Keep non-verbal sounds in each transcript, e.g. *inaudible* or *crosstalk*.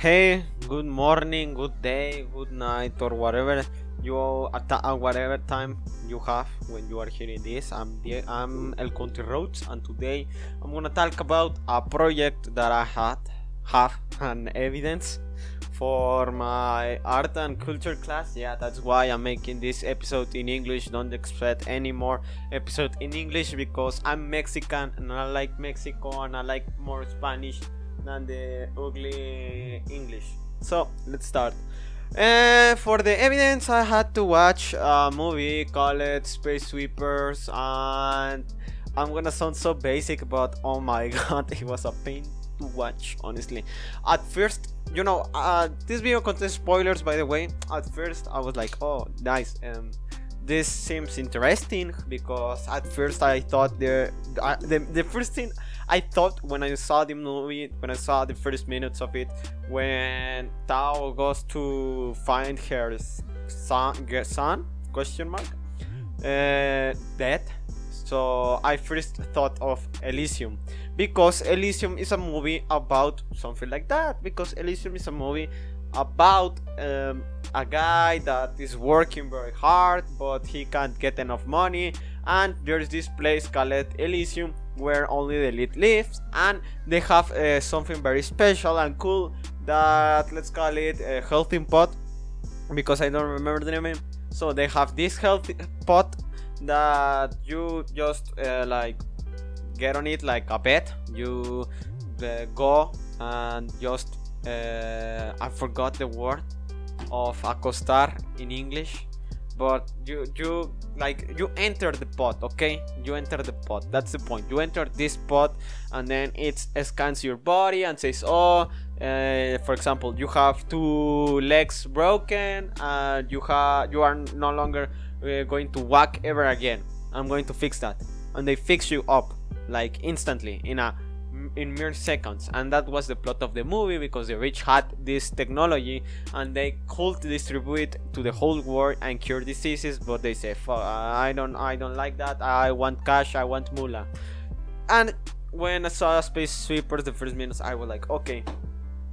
hey, good morning, good day, good night, or whatever you at uh, whatever time you have when you are hearing this. I'm the, I'm El Country Roads, and today I'm gonna talk about a project that I had have an evidence for my art and culture class. Yeah, that's why I'm making this episode in English. Don't expect any more episode in English because I'm Mexican and I like Mexico and I like more Spanish than the ugly English. So let's start. Uh, for the evidence, I had to watch a movie called Space Sweepers, and I'm gonna sound so basic, but oh my *laughs* god, it was a pain to watch, honestly. At first, you know, uh, this video contains spoilers, by the way. At first, I was like, oh, nice. Um, this seems interesting because at first I thought the, the the first thing I thought when I saw the movie, when I saw the first minutes of it, when Tao goes to find her son, son question mark, uh, dead. So I first thought of Elysium because Elysium is a movie about something like that. Because Elysium is a movie about um, a guy that is working very hard but he can't get enough money and there's this place called Elysium where only the elite lives and they have uh, something very special and cool that let's call it a healthy pot because I don't remember the name. So they have this healthy pot that you just uh, like get on it like a bet you uh, go and just uh, I forgot the word of acostar in English but you you like you enter the pot okay? You enter the pot. That's the point. You enter this pot and then it scans your body and says oh uh, for example you have two legs broken and you have you are no longer uh, going to walk ever again. I'm going to fix that. And they fix you up like instantly in a in mere seconds. And that was the plot of the movie because the rich had this technology and they could distribute to the whole world and cure diseases but they say i don't i don't like that. I want cash i want moolah. And when i saw space sweepers the first minutes i was like okay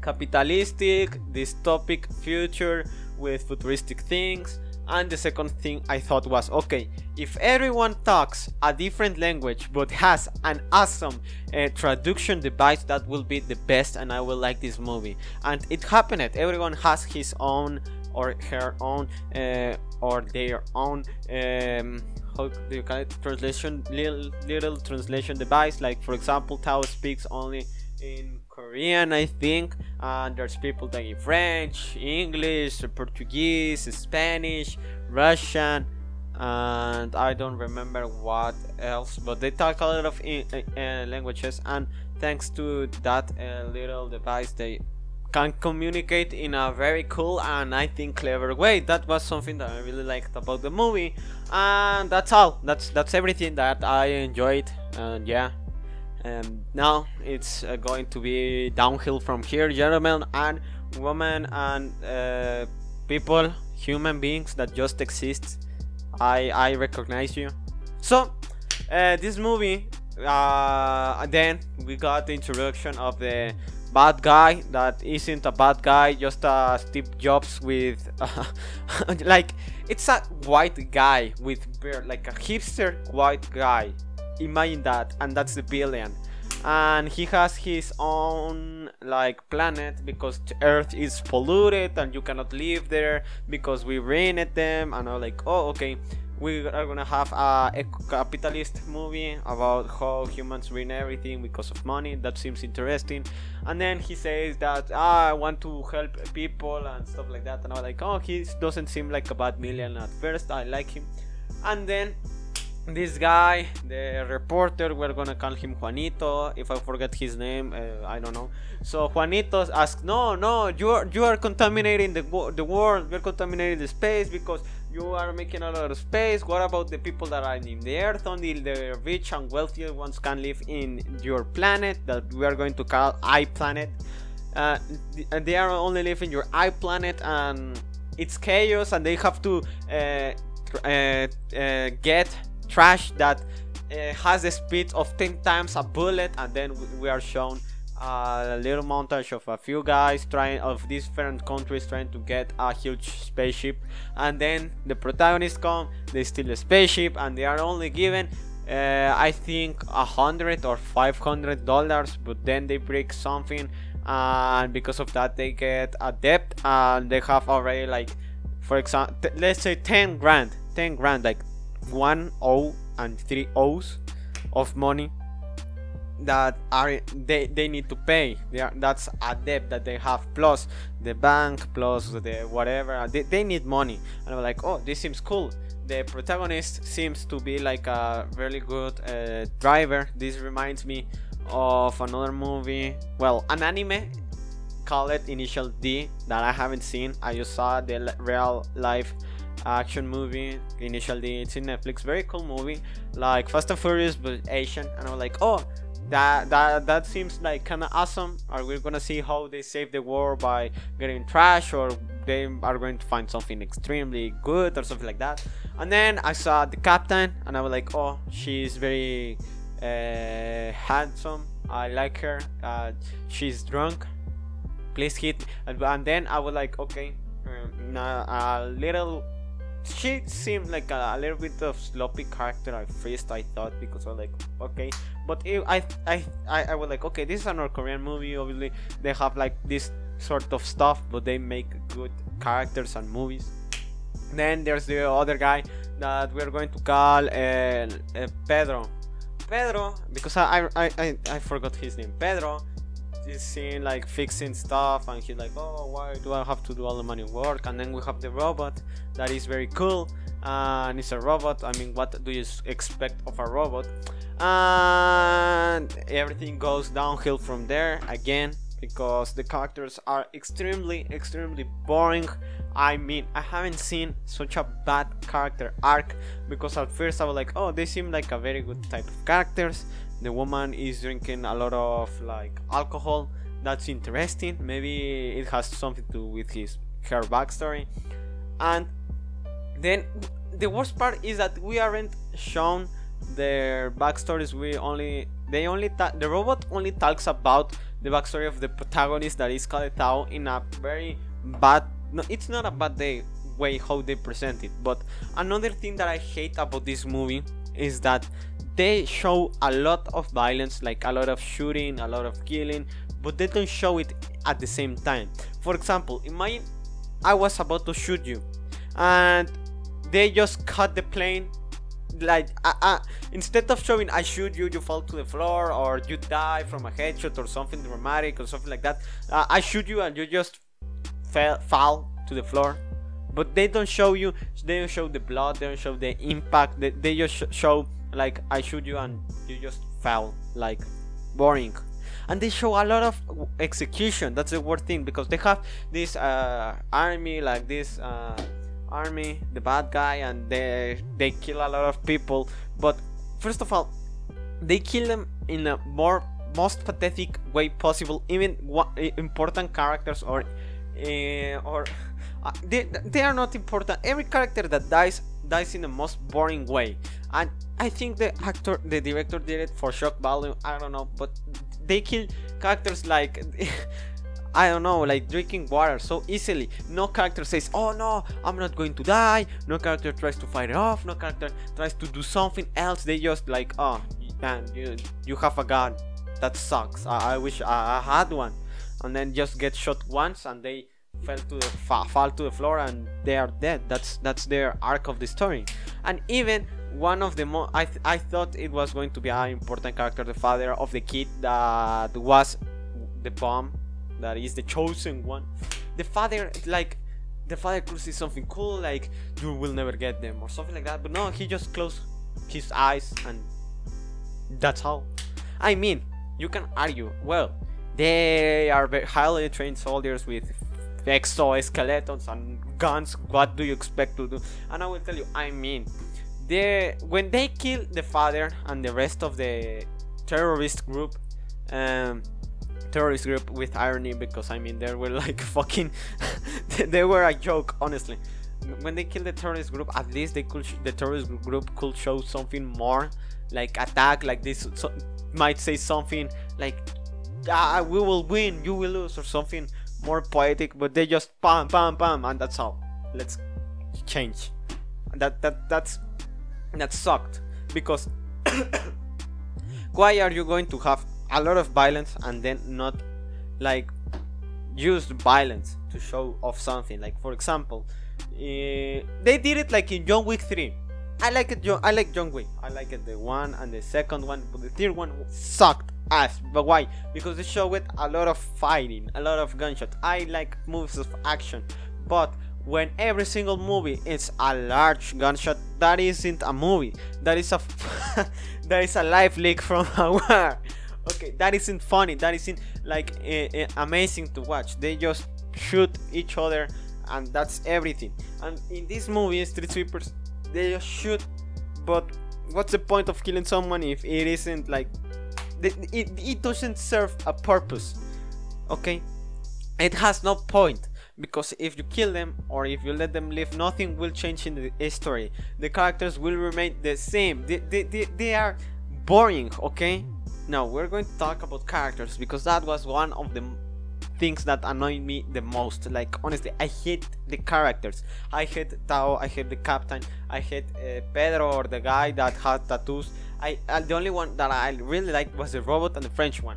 capitalistic dystopic future with futuristic things and the second thing I thought was okay, if everyone talks a different language but has an awesome uh, traduction device, that will be the best and I will like this movie. And it happened, everyone has his own or her own uh, or their own. Um, how do you call it? Translation, little, little translation device. Like for example, Tao speaks only in Korean, I think, and there's people talking French, English, Portuguese, Spanish, Russian, and I don't remember what else, but they talk a lot of in, uh, languages, and thanks to that uh, little device, they can communicate in a very cool and I think clever way. That was something that I really liked about the movie, and that's all. That's that's everything that I enjoyed, and yeah. Um, now it's uh, going to be downhill from here, gentlemen and women and uh, people, human beings that just exist. I I recognize you. So uh, this movie, uh, then we got the introduction of the bad guy that isn't a bad guy, just a Steve Jobs with *laughs* like it's a white guy with beard, like a hipster white guy imagine that and that's the billion. And he has his own like planet because earth is polluted and you cannot live there because we ruined them and i'm like oh okay. We are gonna have a, a, capitalist movie about how humans ruin everything because of money. That seems interesting. And then he says that ah, i want to help people and stuff like that. And i'm like oh he doesn't seem like a bad million at first. I like him. And then this guy, the reporter, we're gonna call him Juanito. If I forget his name, uh, I don't know. So Juanito asks, "No, no, you are you are contaminating the the world. You're contaminating the space because you are making a lot of space. What about the people that are in the Earth? Only the rich and wealthy ones can live in your planet that we are going to call I planet. Uh, they are only living your I planet, and it's chaos, and they have to uh, uh, uh get." Trash that uh, has the speed of 10 times a bullet and then we are shown a little montage of a few guys trying of different countries trying to get a huge spaceship. And then the protagonists come they steal the spaceship and they are only given uh, I think a hundred or five hundred dollars but then they break something and because of that they get a debt and they have already like for example t- let's say 10 grand 10 grand like one O and three O's of money that are they, they need to pay. They are, that's a debt that they have plus the bank plus the whatever. They, they need money. And i'm like oh this seems cool. The protagonist seems to be like a really good uh, driver. This reminds me of another movie. Well an anime called it initial d that i haven't seen. I just saw the real life action movie initial d it's in netflix very cool movie. Like fast and furious but asian and i was like oh that that that seems like kind of awesome. Are we gonna see how they save the world by getting trash or they are going to find something extremely good or something like that? And then i saw the captain and i was like oh she's very uh, handsome. I like her uh, she's drunk. Please hit. And, and then i was like okay um, a little she seemed like a, a, little bit of sloppy character at first I thought because I was like okay. But I, I I I was like okay this is a North Korean movie. Obviously they have like this sort of stuff but they make good characters and movies. Then there's the other guy that we're going to call uh, uh, Pedro. Pedro because I, I I I forgot his name. Pedro is seen like fixing stuff and he's like oh why do i have to do all the manual work? And then we have the robot that is very cool and it's a robot. I mean what do you expect of a robot? And everything goes downhill from there again because the characters are extremely extremely boring. I mean i haven't seen such a bad character arc because at first i was like oh they seem like a very good type of characters the woman is drinking a lot of like alcohol. That's interesting. Maybe it has something to do with his her backstory. And then the worst part is that we aren't shown their backstories. We only they only ta- the robot only talks about the backstory of the protagonist that is called Tao in a very bad no it's not a bad day way how they present it. But another thing that I hate about this movie is that they show a lot of violence, like a lot of shooting, a lot of killing, but they don't show it at the same time. For example, imagine I was about to shoot you, and they just cut the plane. Like uh, uh, instead of showing I shoot you, you fall to the floor, or you die from a headshot, or something dramatic, or something like that. Uh, I shoot you, and you just fell fall to the floor but they don't show you they don't show the blood they don't show the impact. They, they just sh- show like I shoot you and you just fell like boring. And they show a lot of execution. That's the worst thing because they have this uh, army like this uh, army the bad guy and they they kill a lot of people. But first of all they kill them in a more most pathetic way possible. Even important characters or uh, or uh, they, they are not important every character that dies dies in the most boring way and i think the actor the director did it for shock value i don't know but they kill characters like *laughs* I don't know, like drinking water so easily. No character says, "Oh no, I'm not going to die." No character tries to fight it off. No character tries to do something else. They just like, "Oh, man, you you have a gun. That sucks. I, I wish I, I, had one." And then just get shot once, and they fell to the fa- fall to the floor, and they are dead. That's that's their arc of the story. And even one of the more I, th- I thought it was going to be an important character the father of the kid that was the bomb that is the chosen one the father like the father could see something cool like you will never get them or something like that but no he just closed his eyes and that's how i mean you can argue well they are very highly trained soldiers with exoskeletons and guns what do you expect to do? And i will tell you i mean they when they kill the father and the rest of the terrorist group um, terrorist group with irony because I mean they were *laughs* like fucking *laughs* they were a joke honestly. When they kill the terrorist group at least they could sh- the terrorist group could show something more like attack like this so, might say something like ah, we will win, you will lose, or something more poetic. But they just pam, pam, pam, and that's all. Let's change. That that that's that sucked because *coughs* why are you going to have a lot of violence and then not like use violence to show off something? Like for example, uh, they did it like in John Wick 3 I like it. I like John Wick. I like it. The one and the second one, but the third one sucked ass. But why? Because they showed a lot of fighting, a lot of gunshots. I like movies of action, but when every single movie is a large gunshot, that isn't a movie. That is a *laughs* that is a live leak from a war. Okay, that isn't funny. That isn't like amazing to watch. They just shoot each other, and that's everything. And in this movie, Street Sweepers they just shoot but what's the point of killing someone if it isn't like it, it, doesn't serve a purpose okay it has no point because if you kill them or if you let them live nothing will change in the history the characters will remain the same they, they, they, they are boring okay now we're going to talk about characters because that was one of the things that annoy me the most. Like honestly, I hate the characters. I hate Tao. I hate the captain. I hate uh, Pedro or the guy that had tattoos. I uh, the only one that I really liked was the robot and the French one.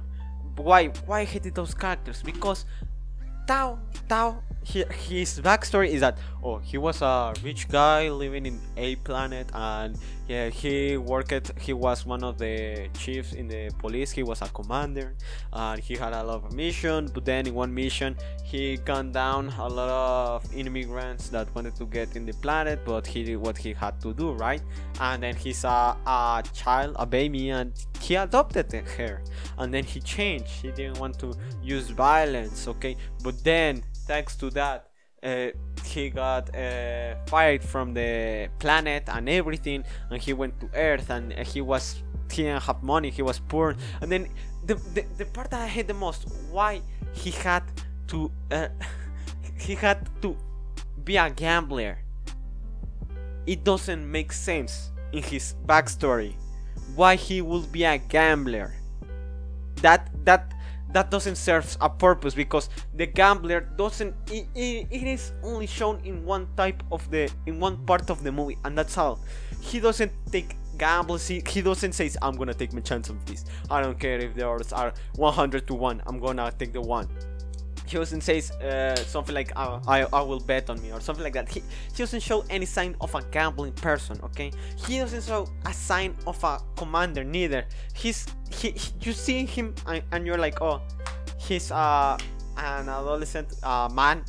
Why? Why I hated those characters? Because Tao, Tao, he, his backstory is that oh he was a rich guy living in a planet and yeah he worked he was one of the chiefs in the police. He was a commander and he had a lot of missions but then in one mission he gunned down a lot of immigrants that wanted to get in the planet but he did what he had to do right? And then he saw a child a baby and he adopted her. And then he changed. He didn't want to use violence okay? But then thanks to that uh, he got uh, fired from the planet and everything and he went to earth and he was he didn't have money he was poor. And then the, the, the part that i hate the most why he had to uh, *laughs* he had to be a gambler. It doesn't make sense in his backstory. Why he would be a gambler. That that that doesn't serve a purpose because the gambler doesn't it, it, it is only shown in one type of the in one part of the movie and that's all. He doesn't take gambles he, he doesn't say i'm gonna take my chance of this. I don't care if the odds are 100 to 1 i'm gonna take the one he doesn't say uh, something like oh, I, I will bet on me or something like that he, he doesn't show any sign of a gambling person okay he doesn't show a sign of a commander neither he's he, he you see him and, and, you're like oh he's uh, an adolescent uh, man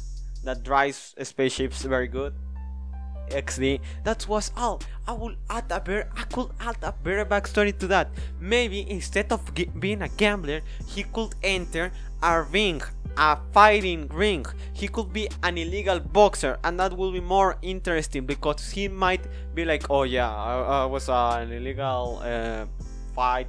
that drives spaceships very good XD. That was all. I will add a better. I could add a better backstory to that. Maybe instead of being a gambler, he could enter a ring, a fighting ring. He could be an illegal boxer, and that will be more interesting because he might be like, "Oh yeah, I, I was uh, an illegal uh, fight.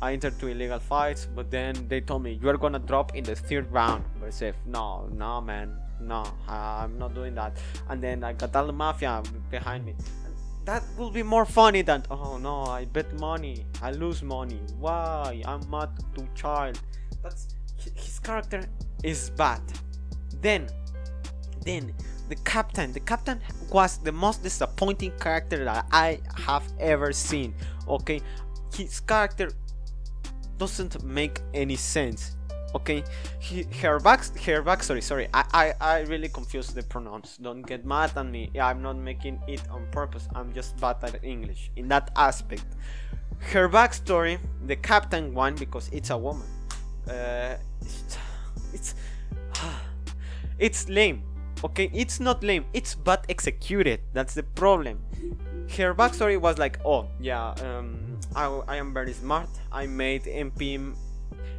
I entered two illegal fights, but then they told me you are gonna drop in the third round." But I "No, no, man, no, I'm not doing that." And then I got all the mafia behind me. That will be more funny than, "Oh no, I bet money, I lose money. Why? I'm not too child." That's his character is bad. Then, then the captain. The captain was the most disappointing character that I have ever seen. Okay, his character doesn't make any sense. Okay, he, her back, her backstory. Sorry, I, I, I really confused the pronouns. Don't get mad at me. I'm not making it on purpose. I'm just bad at English in that aspect. Her backstory, the captain one, because it's a woman. Uh, it's it's lame okay? It's not lame it's but executed. That's the problem. Her backstory was like oh yeah um, I, I am very smart. I made mp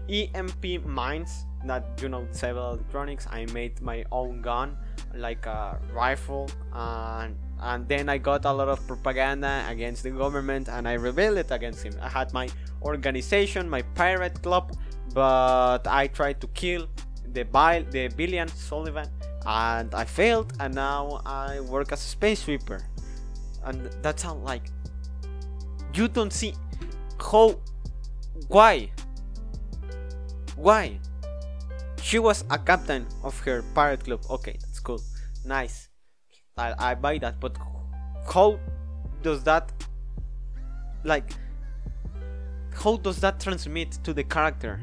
emp mines that you know several electronics. I made my own gun like a rifle and and then i got a lot of propaganda against the government and i rebelled against him. I had my organization my pirate club but I tried to kill the Bil- the billion Sullivan and I failed and now I work as a space sweeper and that sounds like you don't see how why Why? She was a captain of her pirate club. Okay, that's cool. Nice. I, I buy that, but how does that like how does that transmit to the character?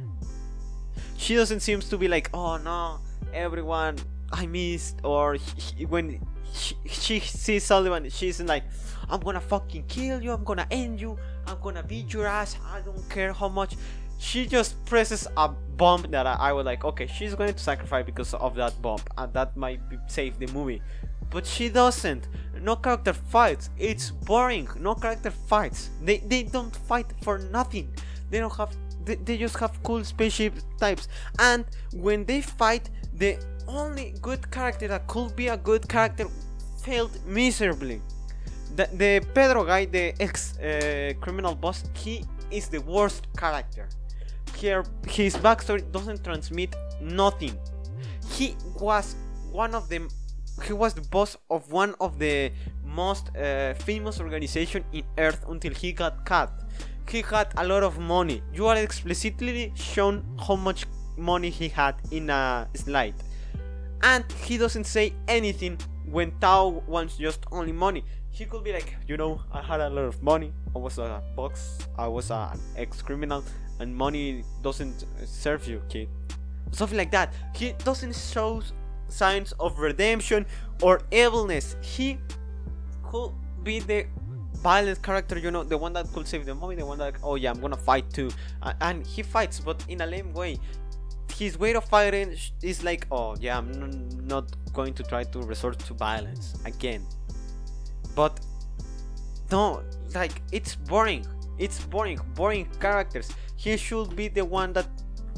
She doesn't seem to be like, oh no, everyone I missed, or he, when she, she sees Sullivan, she's like, I'm gonna fucking kill you, I'm gonna end you, I'm gonna beat your ass, I don't care how much. She just presses a bomb that I, I was like, okay, she's going to sacrifice because of that bomb, and that might be, save the movie. But she doesn't. No character fights. It's boring. No character fights. They they don't fight for nothing. They don't have. They, they just have cool spaceship types. And when they fight, the only good character that could be a good character failed miserably. The, the Pedro guy, the ex uh, criminal boss, he is the worst character. Here, his backstory doesn't transmit nothing. He was one of the he was the boss of one of the most uh, famous organization in Earth until he got cut. He had a lot of money. You are explicitly shown how much money he had in a slide. And he doesn't say anything when Tao wants just only money. He could be like, you know, I had a lot of money. I was a box. I was an ex-criminal, and money doesn't serve you, kid. Something like that. He doesn't show signs of redemption or evilness. He could be the violent character, you know, the one that could save the movie, the one that, oh yeah, I'm gonna fight too. Uh, and he fights, but in a lame way. His way of fighting is like, oh yeah, I'm n- not going to try to resort to violence again. But no, like, it's boring. It's boring, boring characters. He should be the one that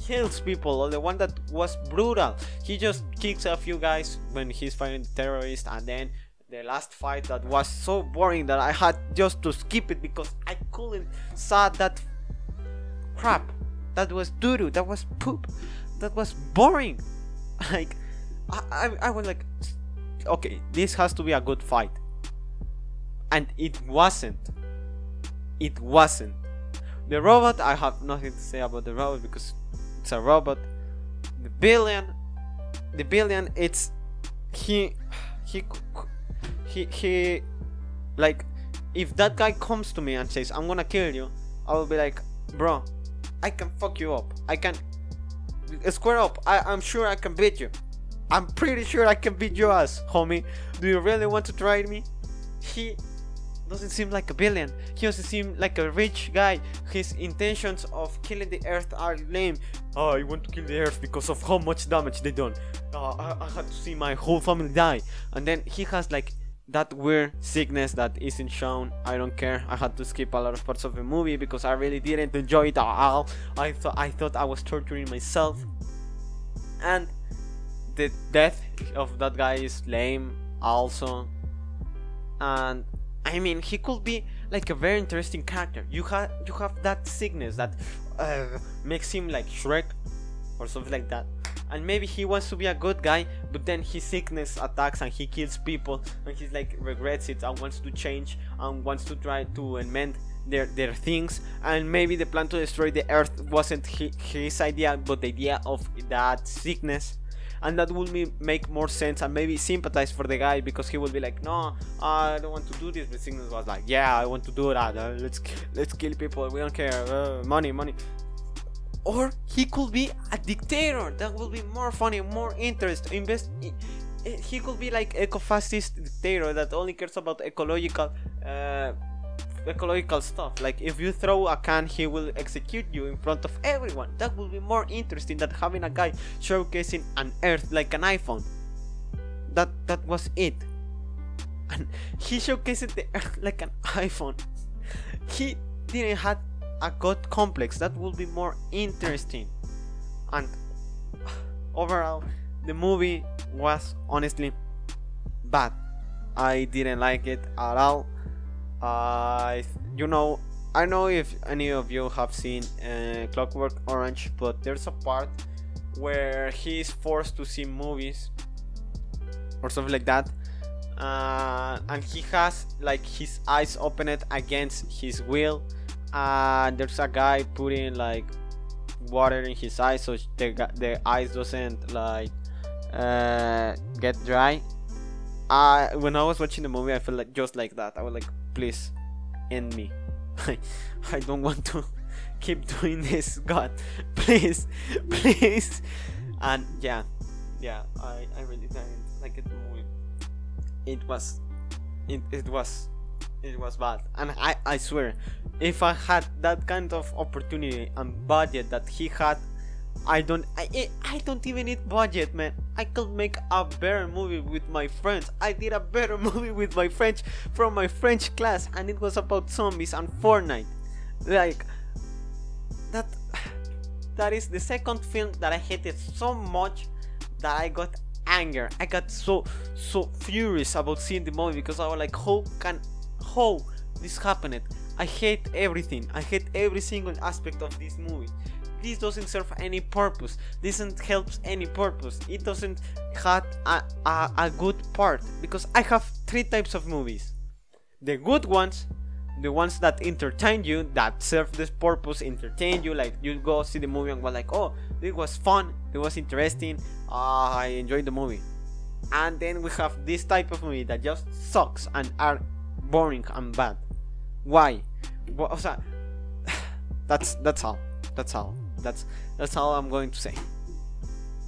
kills people or the one that was brutal. He just kicks a few guys when he's fighting the terrorist and then the last fight that was so boring that I had just to skip it because I couldn't saw that crap. That was doo that was poop. That was boring. *laughs* Like I, I, I was like okay, this has to be a good fight. And it wasn't. It wasn't. The robot, I have nothing to say about the robot because it's a robot. The billion, the billion, it's he, he, he, he, like, if that guy comes to me and says, I'm gonna kill you, I will be like, bro, I can fuck you up. I can square up. I, I'm sure I can beat you. I'm pretty sure I can beat your ass, homie. Do you really want to try me? He doesn't seem like a villain. He doesn't seem like a rich guy. His intentions of killing the Earth are lame. Oh, I want to kill the Earth because of how much damage they done. Oh, I, I had to see my whole family die. And then he has like that weird sickness that isn't shown. I don't care. I had to skip a lot of parts of the movie because I really didn't enjoy it at all. I thought I thought I was torturing myself. And the death of that guy is lame also. And I mean, he could be like a very interesting character. You have you have that sickness that uh, makes him like Shrek or something like that. And maybe he wants to be a good guy, but then his sickness attacks and he kills people, and he's like regrets it and wants to change and wants to try to amend their their things. And maybe the plan to destroy the Earth wasn't his idea, but the idea of that sickness and that would make more sense and maybe sympathize for the guy because he will be like, no, I don't want to do this. But sickness was like, yeah, I want to do that. Uh, let's let's kill people. We don't care. Uh, money, money. Or he could be a dictator. That will be more funny, more interest. Invest. He could be like eco-fascist dictator that only cares about ecological. Uh, ecological stuff. Like if you throw a can, he will execute you in front of everyone. That will be more interesting than having a guy showcasing an Earth like an iPhone. That that was it. And he showcased the Earth like an *laughs* iPhone. He didn't have a god complex. That would be more interesting. And *sighs* overall, the movie was honestly bad. I didn't like it at all uh, you know, I know if any of you have seen uh, Clockwork Orange, but there's a part where he's forced to see movies or something like that, uh, and he has like his eyes opened against his will. And there's a guy putting like water in his eyes so the the eyes doesn't like uh, get dry. I when I was watching the movie, I felt like just like that. I was like, please, end me. *laughs* I don't want to *laughs* keep doing this. God, *laughs* please, please. And yeah, yeah, I I really didn't like it. Movie. It was, it it was it was bad. And I, I swear, if I had that kind of opportunity and budget that he had, I don't I, I don't even need budget, man. I could make a better movie with my friends. I did a better *laughs* movie with my French from my French class, and it was about zombies and Fortnite. Like that. *sighs* That is the second film that I hated so much that I got anger. I got so so furious about seeing the movie because I was like, how can how this happened. I hate everything. I hate every single aspect of this movie. This doesn't serve any purpose. This doesn't help any purpose. It doesn't have a, a, a good part because I have three types of movies. The good ones, the ones that entertain you, that serve this purpose, entertain you. Like you go see the movie and go like, oh, it was fun, it was interesting, uh, I enjoyed the movie. And then we have this type of movie that just sucks and are boring and bad. Why? Well, o sea, *sighs* that's that's all. That's all. That's that's all I'm going to say.